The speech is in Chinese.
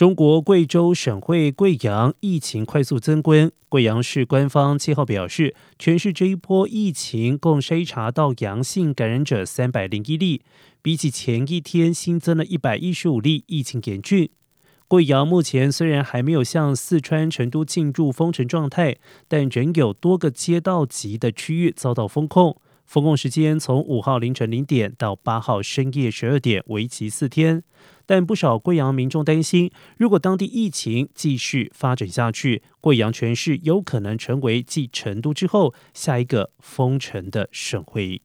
中国贵州省会贵阳疫情快速增温。贵阳市官方七号表示，全市这一波疫情共筛查到阳性感染者三百零一例，比起前一天新增了一百一十五例，疫情严峻。贵阳目前虽然还没有向四川成都进入封城状态，但仍有多个街道级的区域遭到封控。封控时间从五号凌晨零点到八号深夜十二点，为期四天。但不少贵阳民众担心，如果当地疫情继续发展下去，贵阳全市有可能成为继成都之后下一个封城的省会。